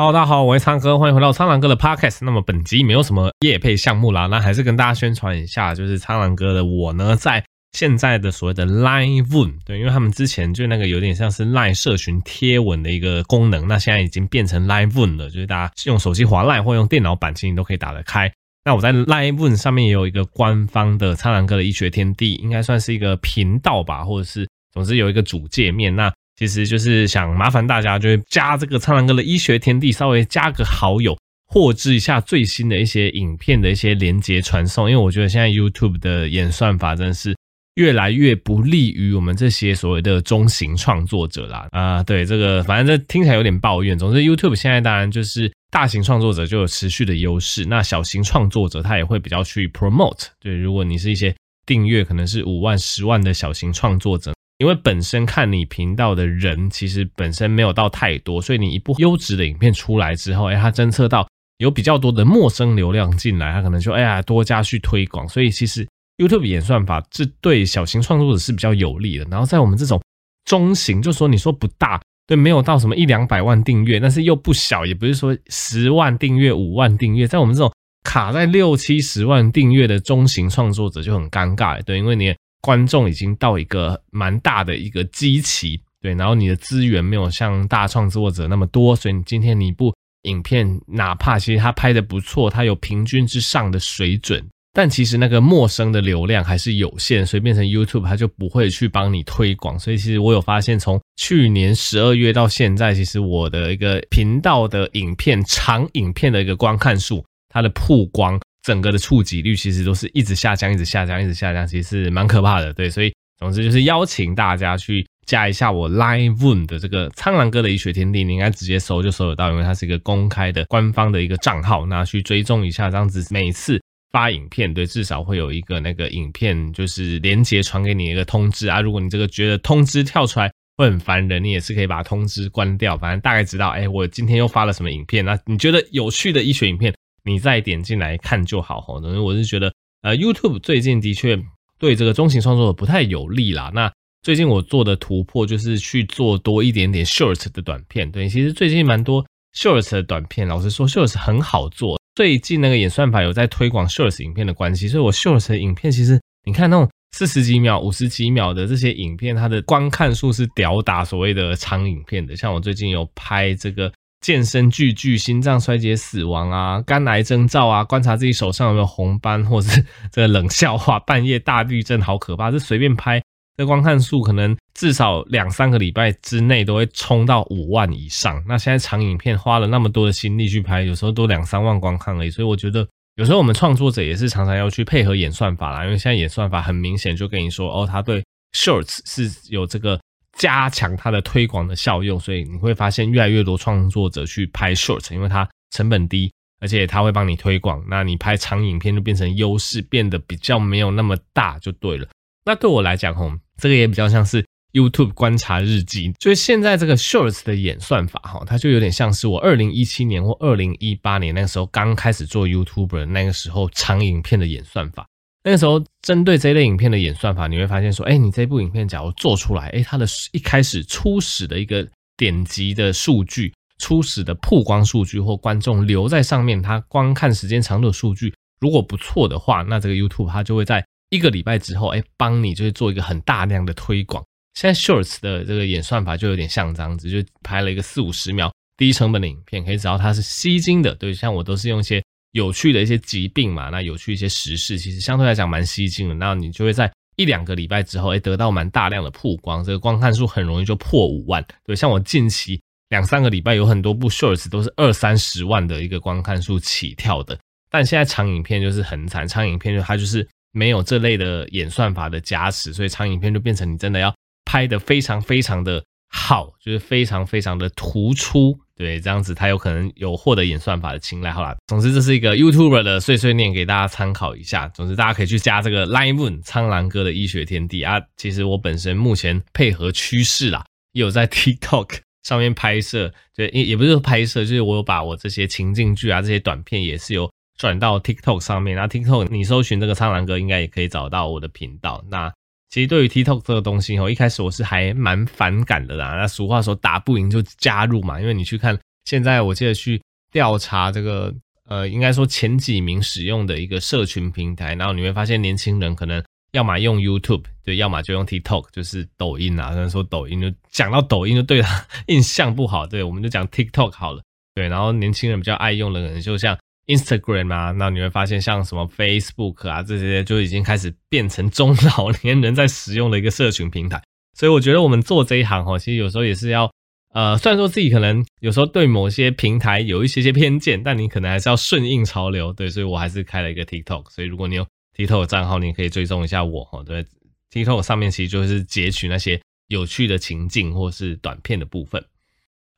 Hello，大家好，我是苍哥，欢迎回到苍狼哥的 Podcast。那么本集没有什么夜配项目啦，那还是跟大家宣传一下，就是苍狼哥的我呢，在现在的所谓的 Line One，对，因为他们之前就那个有点像是 Line 社群贴文的一个功能，那现在已经变成 Line One 了，就是大家用手机滑 Line 或用电脑版，其实都可以打得开。那我在 Line One 上面也有一个官方的苍狼哥的医学天地，应该算是一个频道吧，或者是总之有一个主界面。那其实就是想麻烦大家，就是加这个苍狼哥的医学天地，稍微加个好友，获知一下最新的一些影片的一些连接传送。因为我觉得现在 YouTube 的演算法真的是越来越不利于我们这些所谓的中型创作者啦。啊，对这个，反正这听起来有点抱怨。总之，YouTube 现在当然就是大型创作者就有持续的优势，那小型创作者他也会比较去 promote。对，如果你是一些订阅可能是五万、十万的小型创作者。因为本身看你频道的人其实本身没有到太多，所以你一部优质的影片出来之后，哎，它侦测到有比较多的陌生流量进来，它可能就哎呀多加去推广。所以其实 YouTube 演算法这对小型创作者是比较有利的。然后在我们这种中型，就说你说不大，对，没有到什么一两百万订阅，但是又不小，也不是说十万订阅、五万订阅，在我们这种卡在六七十万订阅的中型创作者就很尴尬，对，因为你。观众已经到一个蛮大的一个基期，对，然后你的资源没有像大创作者那么多，所以你今天你一部影片，哪怕其实它拍的不错，它有平均之上的水准，但其实那个陌生的流量还是有限，所以变成 YouTube 它就不会去帮你推广。所以其实我有发现，从去年十二月到现在，其实我的一个频道的影片长影片的一个观看数，它的曝光。整个的触及率其实都是一直下降，一直下降，一直下降，其实蛮可怕的。对，所以总之就是邀请大家去加一下我 LiveOne 的这个苍狼哥的医学天地，你应该直接搜就搜得到，因为它是一个公开的官方的一个账号，那去追踪一下，这样子每次发影片，对，至少会有一个那个影片就是连接传给你一个通知啊。如果你这个觉得通知跳出来会很烦人，你也是可以把通知关掉，反正大概知道，哎，我今天又发了什么影片，那你觉得有趣的医学影片，你再点进来看就好哈，因为我是觉得，呃，YouTube 最近的确对这个中型创作者不太有利啦。那最近我做的突破就是去做多一点点 Short 的短片。对，其实最近蛮多 Short 的短片，老实说 Short 很好做。最近那个演算法有在推广 Short 影片的关系，所以我 Short 的影片其实你看那种四十几秒、五十几秒的这些影片，它的观看数是吊打所谓的长影片的。像我最近有拍这个。健身巨巨，心脏衰竭死亡啊，肝癌征兆啊，观察自己手上有没有红斑，或是这个冷笑话，半夜大地震好可怕，这随便拍，这观看数可能至少两三个礼拜之内都会冲到五万以上。那现在长影片花了那么多的心力去拍，有时候都两三万观看而已。所以我觉得有时候我们创作者也是常常要去配合演算法啦，因为现在演算法很明显就跟你说，哦，他对 Shorts 是有这个。加强它的推广的效用，所以你会发现越来越多创作者去拍 short，因为它成本低，而且它会帮你推广。那你拍长影片就变成优势，变得比较没有那么大，就对了。那对我来讲，吼，这个也比较像是 YouTube 观察日记，就是现在这个 shorts 的演算法，哈，它就有点像是我二零一七年或二零一八年那个时候刚开始做 YouTuber 那个时候长影片的演算法。那个时候，针对这类影片的演算法，你会发现说，哎，你这部影片假如做出来，哎，它的一开始初始的一个点击的数据、初始的曝光数据或观众留在上面，它观看时间长度的数据如果不错的话，那这个 YouTube 它就会在一个礼拜之后，哎，帮你就是做一个很大量的推广。现在 Shorts 的这个演算法就有点像这样子，就拍了一个四五十秒低成本的影片，可以知道它是吸睛的。对，像我都是用一些。有趣的一些疾病嘛，那有趣一些时事，其实相对来讲蛮吸睛的。那你就会在一两个礼拜之后，哎，得到蛮大量的曝光，这个观看数很容易就破五万。对，像我近期两三个礼拜有很多部 shorts 都是二三十万的一个观看数起跳的。但现在长影片就是很惨，长影片就它就是没有这类的演算法的加持，所以长影片就变成你真的要拍得非常非常的好，就是非常非常的突出。对，这样子他有可能有获得演算法的青睐。好啦，总之这是一个 YouTuber 的碎碎念，给大家参考一下。总之大家可以去加这个 Line Moon 苍狼哥的医学天地啊。其实我本身目前配合趋势啦，有在 TikTok 上面拍摄，对，也也不是拍摄，就是我有把我这些情境剧啊这些短片也是有转到 TikTok 上面。那 TikTok 你搜寻这个苍狼哥，应该也可以找到我的频道。那其实对于 TikTok 这个东西哦，一开始我是还蛮反感的啦。那俗话说打不赢就加入嘛，因为你去看现在我记得去调查这个，呃，应该说前几名使用的一个社群平台，然后你会发现年轻人可能要么用 YouTube，对，要么就用 TikTok，就是抖音啊。虽然说抖音就讲到抖音就对他 印象不好，对，我们就讲 TikTok 好了，对。然后年轻人比较爱用的可能就像 Instagram 啊，那你会发现像什么 Facebook 啊这些就已经开始变成中老年人在使用的一个社群平台。所以我觉得我们做这一行哦，其实有时候也是要，呃，虽然说自己可能有时候对某些平台有一些些偏见，但你可能还是要顺应潮流，对，所以我还是开了一个 TikTok。所以如果你有 TikTok 账号，你可以追踪一下我哈，对，TikTok 上面其实就是截取那些有趣的情境或是短片的部分。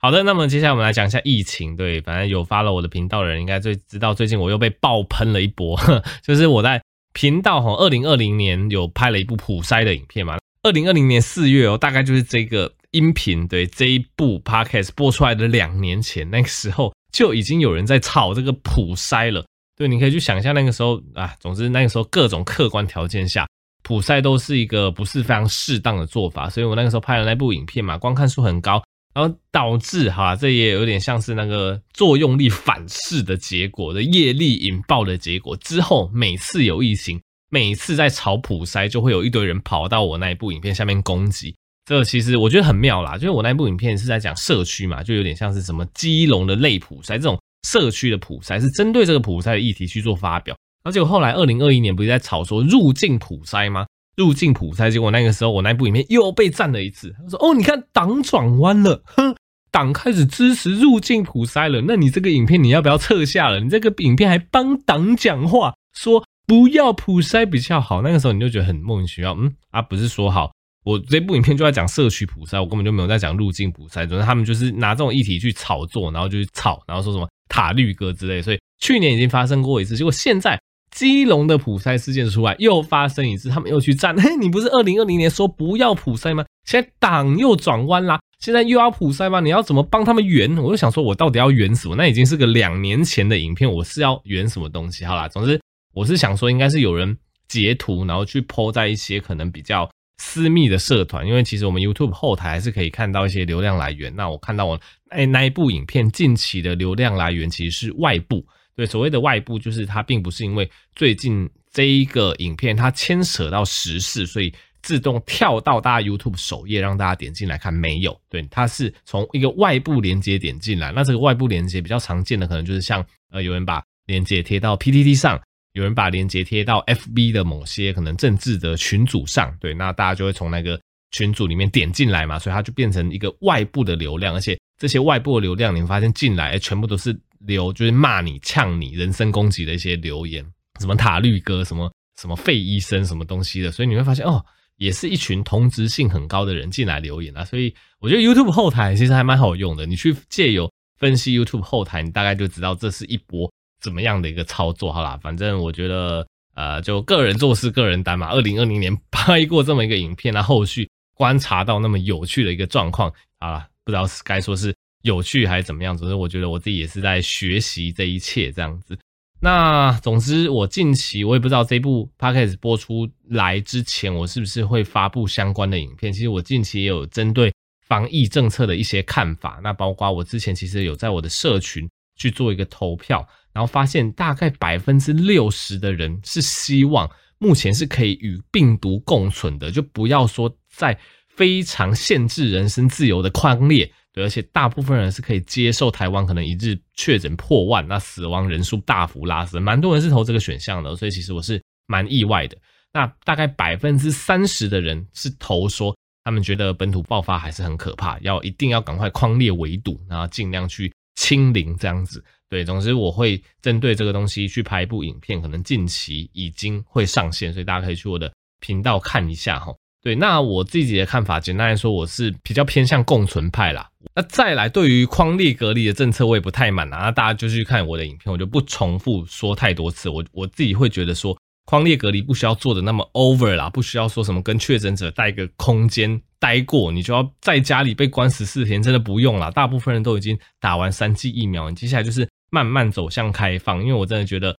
好的，那么接下来我们来讲一下疫情，对，反正有发了我的频道的人应该最知道，最近我又被爆喷了一波，就是我在频道哈，二零二零年有拍了一部普筛的影片嘛。二零二零年四月哦，大概就是这个音频对这一部 podcast 播出来的两年前，那个时候就已经有人在炒这个普筛了。对，你可以去想一下那个时候啊，总之那个时候各种客观条件下，普筛都是一个不是非常适当的做法。所以我那个时候拍的那部影片嘛，观看数很高，然后导致哈，这也有点像是那个作用力反噬的结果的业力引爆的结果。之后每次有疫情。每次在炒普筛，就会有一堆人跑到我那一部影片下面攻击。这个其实我觉得很妙啦，就是我那部影片是在讲社区嘛，就有点像是什么基隆的类普筛这种社区的普筛，是针对这个普筛的议题去做发表。然后结果后来二零二一年不是在炒说入境普筛吗？入境普筛，结果那个时候我那部影片又被赞了一次。他说：“哦，你看党转弯了，哼，党开始支持入境普筛了。那你这个影片你要不要撤下了？你这个影片还帮党讲话说。”不要普筛比较好，那个时候你就觉得很莫名其妙，嗯啊，不是说好我这部影片就在讲社区普筛，我根本就没有在讲入境普筛，总之他们就是拿这种议题去炒作，然后就去炒，然后说什么塔绿哥之类，所以去年已经发生过一次，结果现在基隆的普筛事件出来又发生一次，他们又去站，嘿，你不是二零二零年说不要普筛吗？现在党又转弯啦，现在又要普筛吗？你要怎么帮他们圆？我就想说，我到底要圆什么？那已经是个两年前的影片，我是要圆什么东西？好啦，总之。我是想说，应该是有人截图，然后去 po 在一些可能比较私密的社团，因为其实我们 YouTube 后台还是可以看到一些流量来源。那我看到我哎那一部影片近期的流量来源其实是外部，对，所谓的外部就是它并不是因为最近这一个影片它牵扯到时事，所以自动跳到大家 YouTube 首页让大家点进来看，没有，对，它是从一个外部连接点进来。那这个外部连接比较常见的可能就是像呃有人把连接贴到 PTT 上。有人把链接贴到 FB 的某些可能政治的群组上，对，那大家就会从那个群组里面点进来嘛，所以它就变成一个外部的流量，而且这些外部的流量，你们发现进来全部都是流，就是骂你、呛你、人身攻击的一些留言，什么塔绿哥、什么什么废医生、什么东西的，所以你会发现哦，也是一群同质性很高的人进来留言啊，所以我觉得 YouTube 后台其实还蛮好用的，你去借由分析 YouTube 后台，你大概就知道这是一波。怎么样的一个操作？好啦，反正我觉得，呃，就个人做事个人担嘛。二零二零年 拍过这么一个影片，那后续观察到那么有趣的一个状况，啊，不知道该说是有趣还是怎么样。总之，我觉得我自己也是在学习这一切这样子。那总之，我近期我也不知道这部 podcast 播出来之前，我是不是会发布相关的影片。其实我近期也有针对防疫政策的一些看法，那包括我之前其实有在我的社群去做一个投票。然后发现大概百分之六十的人是希望目前是可以与病毒共存的，就不要说在非常限制人身自由的框列，对，而且大部分人是可以接受台湾可能一日确诊破万，那死亡人数大幅拉升，蛮多人是投这个选项的，所以其实我是蛮意外的。那大概百分之三十的人是投说他们觉得本土爆发还是很可怕，要一定要赶快匡列围堵，然后尽量去清零这样子。对，总之我会针对这个东西去拍一部影片，可能近期已经会上线，所以大家可以去我的频道看一下哈。对，那我自己的看法，简单来说，我是比较偏向共存派啦。那再来，对于框列隔离的政策，我也不太满啊。那大家就去看我的影片，我就不重复说太多次。我我自己会觉得说，框列隔离不需要做的那么 over 啦，不需要说什么跟确诊者带个空间待过，你就要在家里被关十四天，真的不用啦。大部分人都已经打完三剂疫苗，接下来就是。慢慢走向开放，因为我真的觉得，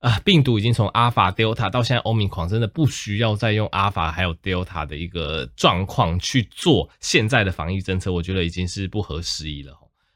啊，病毒已经从阿尔法、德尔塔到现在欧米狂，真的不需要再用阿尔法还有德尔塔的一个状况去做现在的防疫政策，我觉得已经是不合时宜了。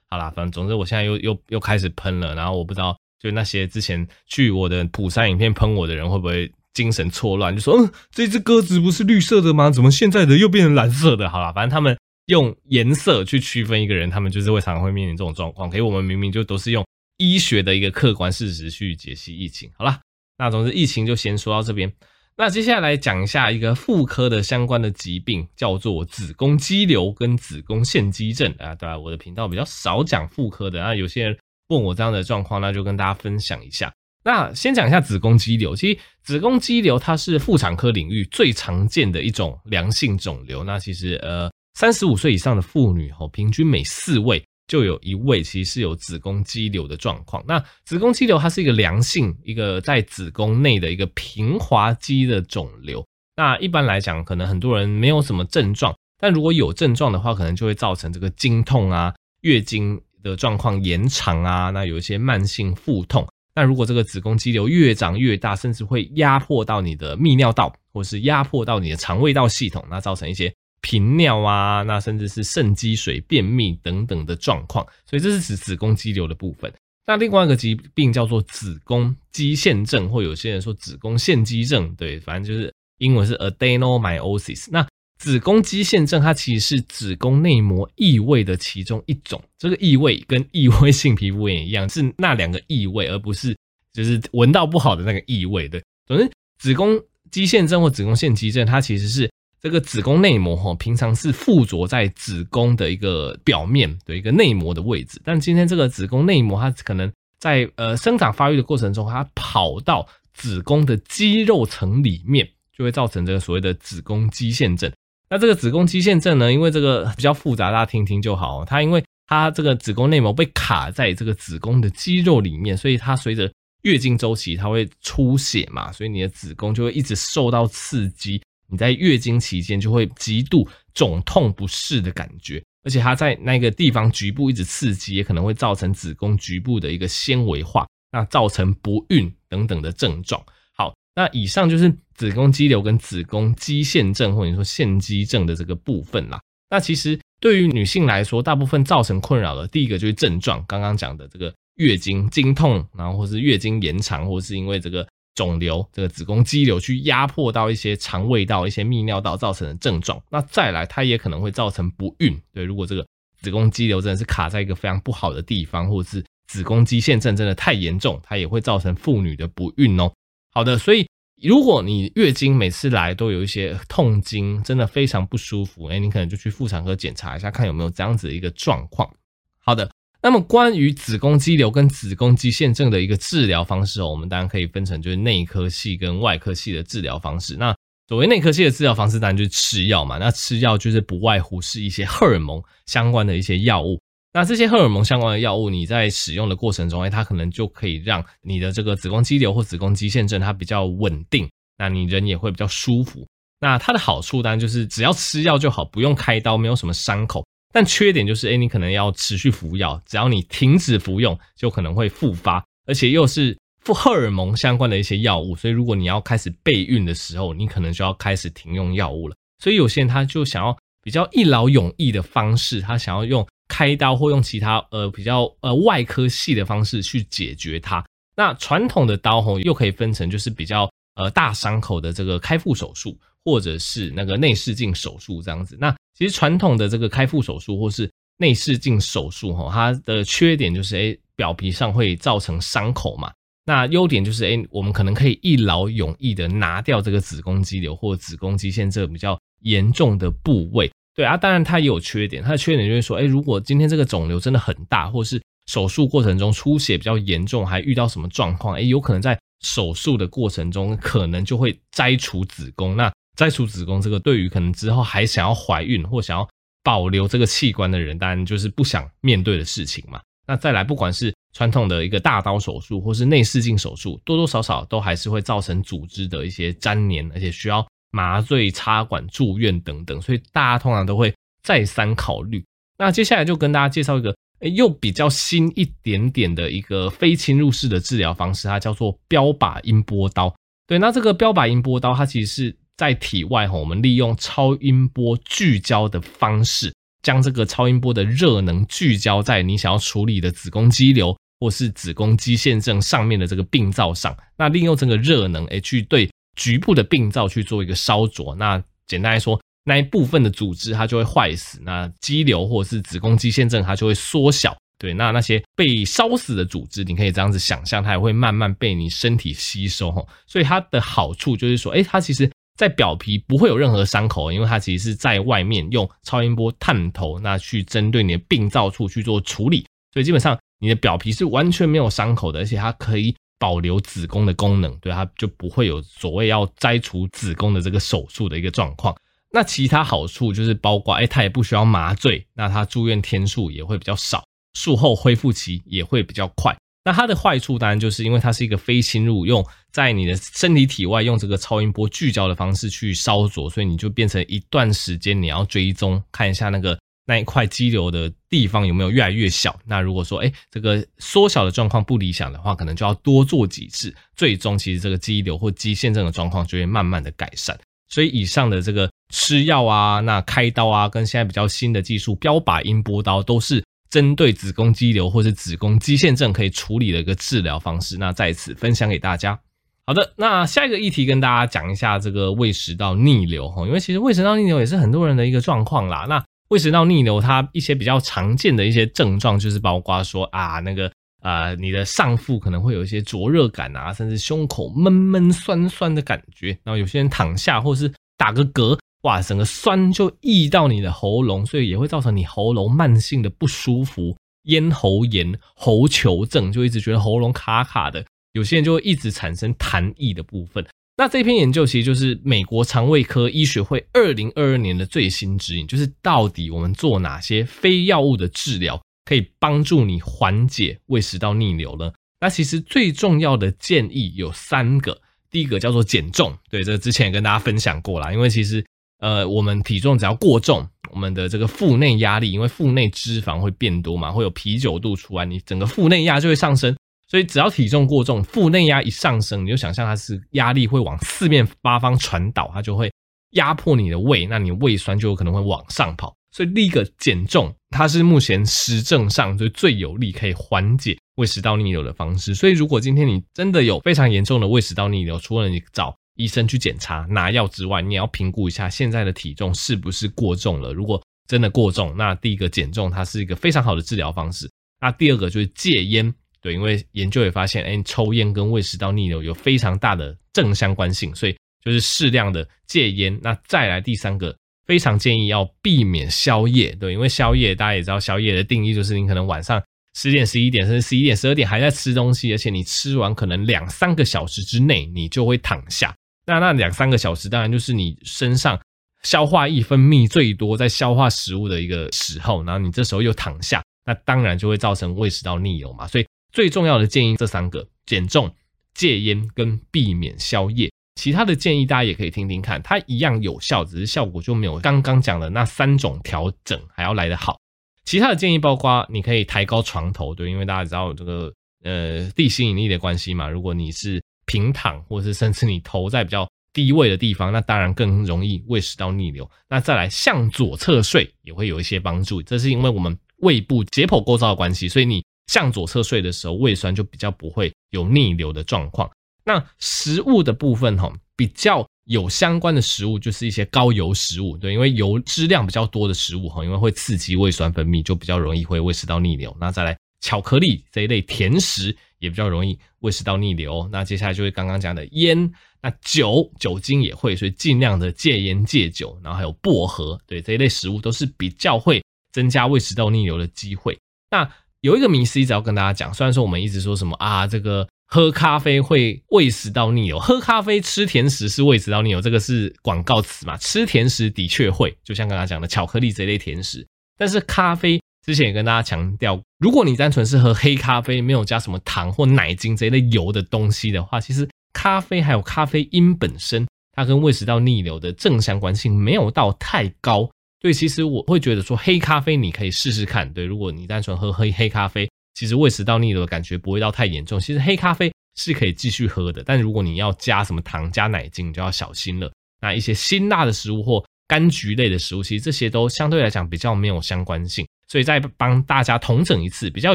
好啦，反正总之我现在又又又开始喷了，然后我不知道就那些之前去我的普山影片喷我的人会不会精神错乱，就说嗯，这只鸽子不是绿色的吗？怎么现在的又变成蓝色的？好啦，反正他们用颜色去区分一个人，他们就是会常常会面临这种状况。可是我们明明就都是用医学的一个客观事实去解析疫情。好啦，那总之疫情就先说到这边。那接下来讲一下一个妇科的相关的疾病，叫做子宫肌瘤跟子宫腺肌症啊。对啊，我的频道比较少讲妇科的，那有些人问我这样的状况，那就跟大家分享一下。那先讲一下子宫肌瘤，其实子宫肌瘤它是妇产科领域最常见的一种良性肿瘤。那其实呃，三十五岁以上的妇女哦，平均每四位。就有一位其实是有子宫肌瘤的状况。那子宫肌瘤它是一个良性，一个在子宫内的一个平滑肌的肿瘤。那一般来讲，可能很多人没有什么症状，但如果有症状的话，可能就会造成这个经痛啊、月经的状况延长啊，那有一些慢性腹痛。那如果这个子宫肌瘤越长越大，甚至会压迫到你的泌尿道，或是压迫到你的肠胃道系统，那造成一些。频尿啊，那甚至是肾积水、便秘等等的状况，所以这是指子宫肌瘤的部分。那另外一个疾病叫做子宫肌腺症，或有些人说子宫腺肌症，对，反正就是英文是 adenomyosis。那子宫肌腺症它其实是子宫内膜异位的其中一种，这个异位跟异位性皮肤炎一样，是那两个异位，而不是就是闻到不好的那个异味。对，总之子宫肌腺症或子宫腺肌症，它其实是。这个子宫内膜哈，平常是附着在子宫的一个表面的一个内膜的位置，但今天这个子宫内膜它可能在呃生长发育的过程中，它跑到子宫的肌肉层里面，就会造成这个所谓的子宫肌腺症。那这个子宫肌腺症呢，因为这个比较复杂，大家听听就好。它因为它这个子宫内膜被卡在这个子宫的肌肉里面，所以它随着月经周期它会出血嘛，所以你的子宫就会一直受到刺激。你在月经期间就会极度肿痛不适的感觉，而且它在那个地方局部一直刺激，也可能会造成子宫局部的一个纤维化，那造成不孕等等的症状。好，那以上就是子宫肌瘤跟子宫肌腺症或者说腺肌症的这个部分啦。那其实对于女性来说，大部分造成困扰的第一个就是症状，刚刚讲的这个月经经痛，然后或是月经延长，或是因为这个。肿瘤这个子宫肌瘤去压迫到一些肠胃道、一些泌尿道造成的症状，那再来它也可能会造成不孕。对，如果这个子宫肌瘤真的是卡在一个非常不好的地方，或者是子宫肌腺症真的太严重，它也会造成妇女的不孕哦。好的，所以如果你月经每次来都有一些痛经，真的非常不舒服，诶，你可能就去妇产科检查一下，看有没有这样子的一个状况。好的。那么关于子宫肌瘤跟子宫肌腺症的一个治疗方式哦，我们当然可以分成就是内科系跟外科系的治疗方式。那所谓内科系的治疗方式，当然就是吃药嘛。那吃药就是不外乎是一些荷尔蒙相关的一些药物。那这些荷尔蒙相关的药物，你在使用的过程中，哎，它可能就可以让你的这个子宫肌瘤或子宫肌腺症它比较稳定，那你人也会比较舒服。那它的好处当然就是只要吃药就好，不用开刀，没有什么伤口。但缺点就是，哎，你可能要持续服药，只要你停止服用，就可能会复发，而且又是负荷尔蒙相关的一些药物，所以如果你要开始备孕的时候，你可能就要开始停用药物了。所以有些人他就想要比较一劳永逸的方式，他想要用开刀或用其他呃比较呃外科系的方式去解决它。那传统的刀吼又可以分成就是比较呃大伤口的这个开腹手术，或者是那个内视镜手术这样子。那其实传统的这个开腹手术或是内视镜手术，哈，它的缺点就是，诶，表皮上会造成伤口嘛。那优点就是，诶，我们可能可以一劳永逸的拿掉这个子宫肌瘤或子宫肌腺这个比较严重的部位。对啊，当然它也有缺点，它的缺点就是说，诶，如果今天这个肿瘤真的很大，或是手术过程中出血比较严重，还遇到什么状况，诶，有可能在手术的过程中可能就会摘除子宫。那摘除子宫这个，对于可能之后还想要怀孕或想要保留这个器官的人，当然就是不想面对的事情嘛。那再来，不管是传统的一个大刀手术，或是内视镜手术，多多少少都还是会造成组织的一些粘连，而且需要麻醉、插管、住院等等，所以大家通常都会再三考虑。那接下来就跟大家介绍一个，诶，又比较新一点点的一个非侵入式的治疗方式，它叫做标靶音波刀。对，那这个标靶音波刀，它其实是。在体外哈，我们利用超音波聚焦的方式，将这个超音波的热能聚焦在你想要处理的子宫肌瘤或是子宫肌腺症上面的这个病灶上，那利用这个热能，诶，去对局部的病灶去做一个烧灼。那简单来说，那一部分的组织它就会坏死，那肌瘤或是子宫肌腺症它就会缩小。对，那那些被烧死的组织，你可以这样子想象，它也会慢慢被你身体吸收。哈，所以它的好处就是说，诶，它其实。在表皮不会有任何伤口，因为它其实是在外面用超音波探头，那去针对你的病灶处去做处理，所以基本上你的表皮是完全没有伤口的，而且它可以保留子宫的功能，对，它就不会有所谓要摘除子宫的这个手术的一个状况。那其他好处就是包括，哎，它也不需要麻醉，那它住院天数也会比较少，术后恢复期也会比较快。那它的坏处当然就是因为它是一个非侵入，用在你的身体体外用这个超音波聚焦的方式去烧灼，所以你就变成一段时间你要追踪看一下那个那一块肌瘤的地方有没有越来越小。那如果说哎这个缩小的状况不理想的话，可能就要多做几次，最终其实这个肌瘤或肌腺症的状况就会慢慢的改善。所以以上的这个吃药啊，那开刀啊，跟现在比较新的技术标靶音波刀都是。针对子宫肌瘤或是子宫肌腺症可以处理的一个治疗方式，那在此分享给大家。好的，那下一个议题跟大家讲一下这个胃食道逆流哈，因为其实胃食道逆流也是很多人的一个状况啦。那胃食道逆流它一些比较常见的一些症状就是包括说啊，那个呃，你的上腹可能会有一些灼热感啊，甚至胸口闷闷酸酸的感觉。然后有些人躺下或是打个嗝。哇，整个酸就溢到你的喉咙，所以也会造成你喉咙慢性的不舒服，咽喉炎、喉球症，就一直觉得喉咙卡卡的。有些人就会一直产生痰液的部分。那这篇研究其实就是美国肠胃科医学会二零二二年的最新指引，就是到底我们做哪些非药物的治疗可以帮助你缓解胃食道逆流呢？那其实最重要的建议有三个，第一个叫做减重，对，这之前也跟大家分享过啦，因为其实。呃，我们体重只要过重，我们的这个腹内压力，因为腹内脂肪会变多嘛，会有啤酒肚出来，你整个腹内压就会上升。所以只要体重过重，腹内压一上升，你就想象它是压力会往四面八方传导，它就会压迫你的胃，那你胃酸就有可能会往上跑。所以第一个减重，它是目前实证上就最有力可以缓解胃食道逆流的方式。所以如果今天你真的有非常严重的胃食道逆流，除了你找医生去检查拿药之外，你也要评估一下现在的体重是不是过重了。如果真的过重，那第一个减重它是一个非常好的治疗方式。那第二个就是戒烟，对，因为研究也发现，哎，抽烟跟胃食道逆流有非常大的正相关性，所以就是适量的戒烟。那再来第三个，非常建议要避免宵夜，对，因为宵夜大家也知道，宵夜的定义就是你可能晚上十点、十一点，甚至十一点、十二点还在吃东西，而且你吃完可能两三个小时之内你就会躺下。那那两三个小时，当然就是你身上消化液分泌最多，在消化食物的一个时候，然后你这时候又躺下，那当然就会造成胃食道逆流嘛。所以最重要的建议这三个：减重、戒烟跟避免宵夜。其他的建议大家也可以听听看，它一样有效，只是效果就没有刚刚讲的那三种调整还要来得好。其他的建议包括你可以抬高床头，对，因为大家知道这个呃地心引力的关系嘛。如果你是平躺，或者是甚至你头在比较低位的地方，那当然更容易胃食道逆流。那再来向左侧睡也会有一些帮助，这是因为我们胃部解剖构造的关系，所以你向左侧睡的时候，胃酸就比较不会有逆流的状况。那食物的部分哈，比较有相关的食物就是一些高油食物，对，因为油脂量比较多的食物哈，因为会刺激胃酸分泌，就比较容易会胃食道逆流。那再来巧克力这一类甜食。也比较容易胃食道逆流。那接下来就是刚刚讲的烟，那酒酒精也会，所以尽量的戒烟戒酒。然后还有薄荷，对，这一类食物都是比较会增加胃食道逆流的机会。那有一个迷思一直要跟大家讲，虽然说我们一直说什么啊，这个喝咖啡会胃食道逆流，喝咖啡吃甜食是胃食道逆流，这个是广告词嘛？吃甜食的确会，就像刚刚讲的巧克力这一类甜食，但是咖啡。之前也跟大家强调，如果你单纯是喝黑咖啡，没有加什么糖或奶精这一类油的东西的话，其实咖啡还有咖啡因本身，它跟胃食道逆流的正相关性没有到太高。对，其实我会觉得说黑咖啡你可以试试看。对，如果你单纯喝黑黑咖啡，其实胃食道逆流的感觉不会到太严重。其实黑咖啡是可以继续喝的，但如果你要加什么糖加奶精，你就要小心了。那一些辛辣的食物或柑橘类的食物，其实这些都相对来讲比较没有相关性。所以再帮大家统整一次，比较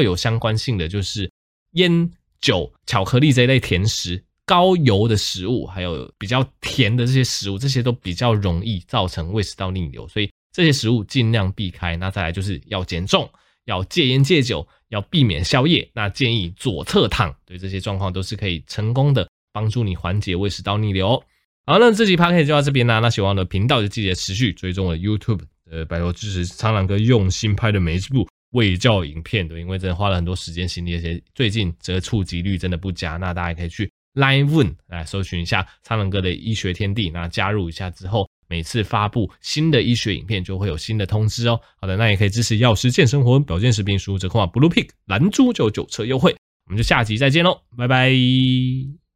有相关性的就是烟酒、巧克力这一类甜食、高油的食物，还有比较甜的这些食物，这些都比较容易造成胃食道逆流，所以这些食物尽量避开。那再来就是要减重，要戒烟戒酒，要避免宵夜。那建议左侧躺，对这些状况都是可以成功的帮助你缓解胃食道逆流。好，那这集 podcast 就到这边啦。那喜欢我的频道就记得持续追踪我的 YouTube。呃，拜托支持苍狼哥用心拍的每一部卫教影片，对，因为真的花了很多时间心力，而且最近这个触及率真的不佳，那大家可以去 Line One 来搜寻一下苍狼哥的医学天地，那加入一下之后，每次发布新的医学影片就会有新的通知哦。好的，那也可以支持药师健生活保健食品输入折扣码 Blue Pig 蓝猪就九折优惠，我们就下集再见喽，拜拜。